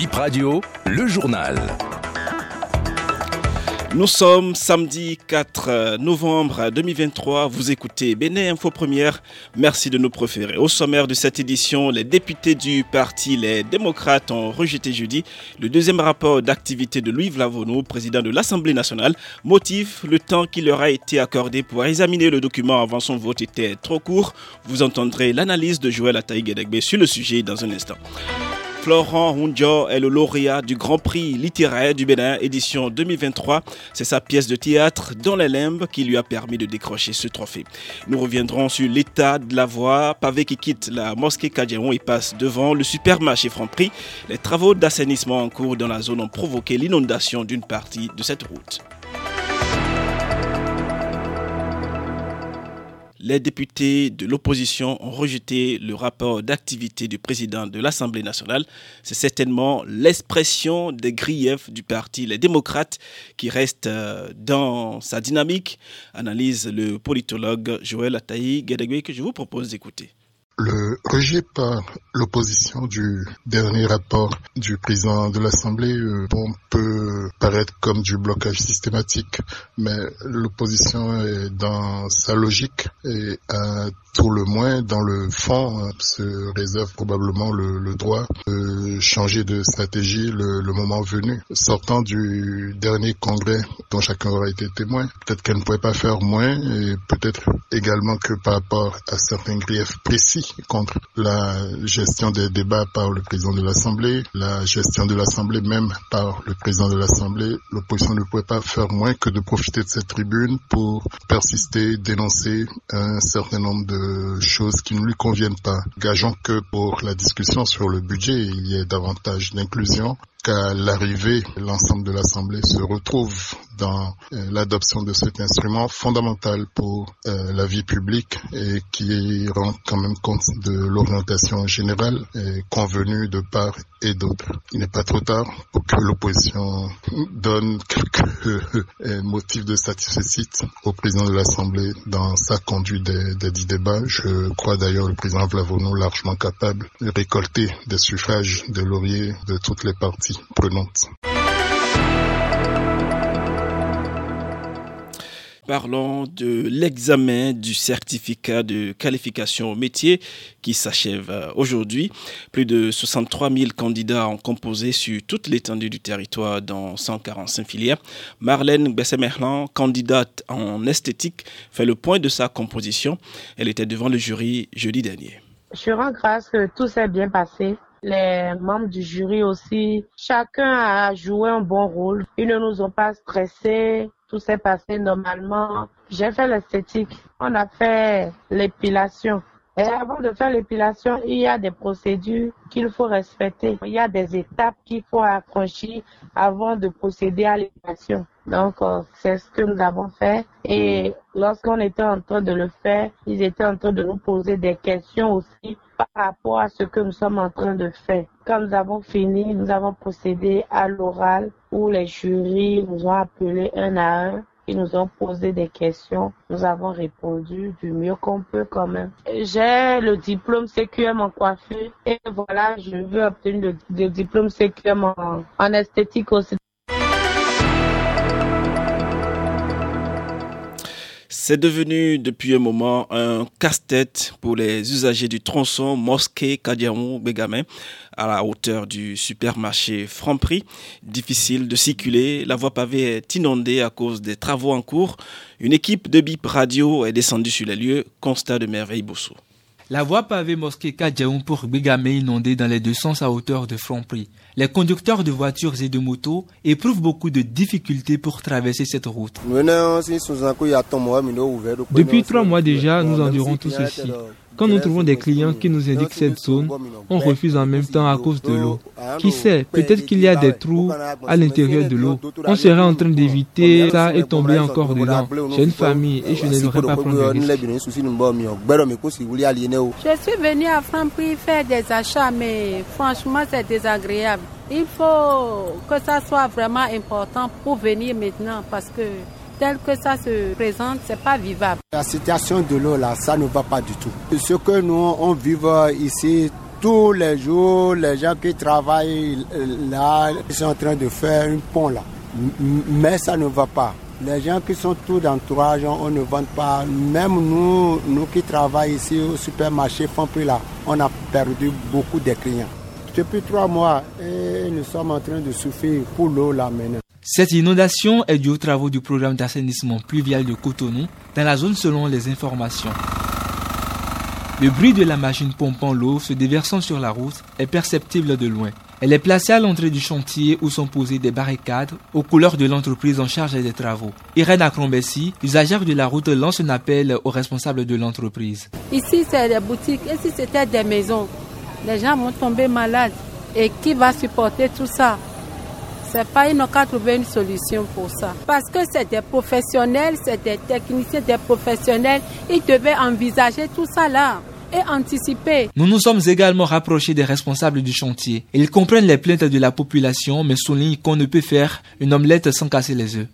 Bip Radio, le journal. Nous sommes samedi 4 novembre 2023. Vous écoutez Béné Info Première. Merci de nous préférer. Au sommaire de cette édition, les députés du parti Les Démocrates ont rejeté jeudi le deuxième rapport d'activité de Louis Vlavono, président de l'Assemblée nationale. Motif, le temps qui leur a été accordé pour examiner le document avant son vote était trop court. Vous entendrez l'analyse de Joël Ataï sur le sujet dans un instant. Florent Hunjo est le lauréat du Grand Prix littéraire du Bénin, édition 2023. C'est sa pièce de théâtre Dans les limbes qui lui a permis de décrocher ce trophée. Nous reviendrons sur l'état de la voie. Pavé qui quitte la mosquée Kadjeron et passe devant le supermarché Franprix. Les travaux d'assainissement en cours dans la zone ont provoqué l'inondation d'une partie de cette route. Les députés de l'opposition ont rejeté le rapport d'activité du président de l'Assemblée nationale. C'est certainement l'expression des griefs du parti Les démocrates qui reste euh, dans sa dynamique, analyse le politologue Joël Ataï Guédégué que je vous propose d'écouter. Le rejet par l'opposition du dernier rapport du président de l'Assemblée euh, peut comme du blocage systématique, mais l'opposition est dans sa logique et à tout le moins dans le fond se réserve probablement le, droit de changer de stratégie le, le, moment venu. Sortant du dernier congrès dont chacun aura été témoin, peut-être qu'elle ne pouvait pas faire moins et peut-être également que par rapport à certains griefs précis contre la gestion des débats par le président de l'Assemblée, la gestion de l'Assemblée même par le président de l'Assemblée. L'opposition ne pouvait pas faire moins que de profiter de cette tribune pour persister, dénoncer un certain nombre de choses qui ne lui conviennent pas. Gageons que pour la discussion sur le budget, il y ait davantage d'inclusion, qu'à l'arrivée, l'ensemble de l'Assemblée se retrouve dans euh, l'adoption de cet instrument fondamental pour euh, la vie publique et qui rend quand même compte de l'orientation générale convenue de part et d'autre. Il n'est pas trop tard pour que l'opposition donne quelques euh, motifs de satisfaction au président de l'Assemblée dans sa conduite des, des dix débats. Je crois d'ailleurs le président Vlavono largement capable de récolter des suffrages de laurier de toutes les parties Parlons de l'examen du certificat de qualification au métier qui s'achève euh, aujourd'hui. Plus de 63 000 candidats ont composé sur toute l'étendue du territoire dans 145 filières. Marlène Bessemerlan, candidate en esthétique, fait le point de sa composition. Elle était devant le jury jeudi dernier. Je rends grâce que tout s'est bien passé les membres du jury aussi, chacun a joué un bon rôle. Ils ne nous ont pas stressés. Tout s'est passé normalement. J'ai fait l'esthétique. On a fait l'épilation. Et avant de faire l'épilation, il y a des procédures qu'il faut respecter. Il y a des étapes qu'il faut affranchir avant de procéder à l'épilation. Donc, euh, c'est ce que nous avons fait. Et lorsqu'on était en train de le faire, ils étaient en train de nous poser des questions aussi par rapport à ce que nous sommes en train de faire. Quand nous avons fini, nous avons procédé à l'oral où les jurys nous ont appelés un à un ils nous ont posé des questions. Nous avons répondu du mieux qu'on peut quand même. J'ai le diplôme CQM en coiffure et voilà, je veux obtenir le, diplôme CQM en, en esthétique aussi. C'est devenu depuis un moment un casse-tête pour les usagers du tronçon mosquée Kadiamou Bégamin à la hauteur du supermarché Franprix. Difficile de circuler, la voie pavée est inondée à cause des travaux en cours. Une équipe de BIP Radio est descendue sur les lieux, constat de merveille Bosso. La voie pavée mosquée Kadjaoum pour Bégamé inondée dans les deux sens à hauteur de Franprix. Les conducteurs de voitures et de motos éprouvent beaucoup de difficultés pour traverser cette route. Depuis trois mois déjà, nous endurons tout ceci. Quand nous trouvons des clients qui nous indiquent cette zone, on refuse en même temps à cause de l'eau. Qui sait, peut-être qu'il y a des trous à l'intérieur de l'eau. On serait en train d'éviter ça et tomber encore dedans. J'ai une famille et je ne devrais pas prendre de risques. Je suis venu à Franprix faire des achats, mais franchement, c'est désagréable. Il faut que ça soit vraiment important pour venir maintenant parce que tel que ça se présente, c'est pas vivable. La situation de l'eau là, ça ne va pas du tout. Ce que nous on vit ici tous les jours, les gens qui travaillent là, ils sont en train de faire un pont là. Mais ça ne va pas. Les gens qui sont tout d'entourage, on ne vend pas. Même nous, nous qui travaillons ici au supermarché là, on a perdu beaucoup de clients. Depuis trois mois, et nous sommes en train de souffrir pour l'eau là maintenant. Cette inondation est due aux travaux du programme d'assainissement pluvial de Cotonou dans la zone selon les informations. Le bruit de la machine pompant l'eau se déversant sur la route est perceptible de loin. Elle est placée à l'entrée du chantier où sont posées des barricades aux couleurs de l'entreprise en charge des travaux. Irène Acrombessi, usagère de la route, lance un appel aux responsables de l'entreprise. Ici, c'est des boutiques. Ici, c'était des maisons. Les gens vont tomber malades. Et qui va supporter tout ça? C'est pas, ils n'ont qu'à trouver une solution pour ça. Parce que c'est des professionnels, c'est des techniciens, des professionnels. Ils devaient envisager tout ça là et anticiper. Nous nous sommes également rapprochés des responsables du chantier. Ils comprennent les plaintes de la population, mais soulignent qu'on ne peut faire une omelette sans casser les œufs.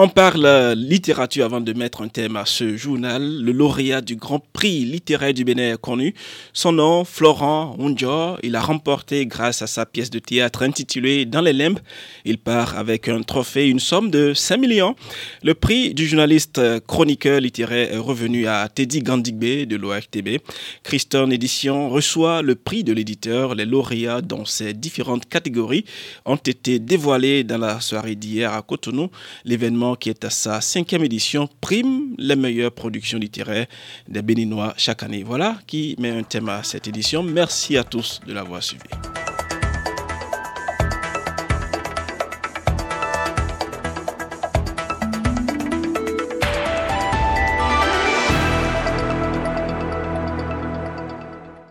On parle littérature avant de mettre un thème à ce journal. Le lauréat du Grand Prix littéraire du Bénin est connu. Son nom, Florent Onjo. Il a remporté grâce à sa pièce de théâtre intitulée Dans les limbes. Il part avec un trophée, une somme de 5 millions. Le prix du journaliste chroniqueur littéraire est revenu à Teddy Gandigbe de l'ORTB. Christian Édition reçoit le prix de l'éditeur. Les lauréats dans ces différentes catégories ont été dévoilés dans la soirée d'hier à Cotonou. L'événement qui est à sa cinquième édition prime les meilleures productions littéraires des Béninois chaque année. Voilà qui met un thème à cette édition. Merci à tous de l'avoir suivi.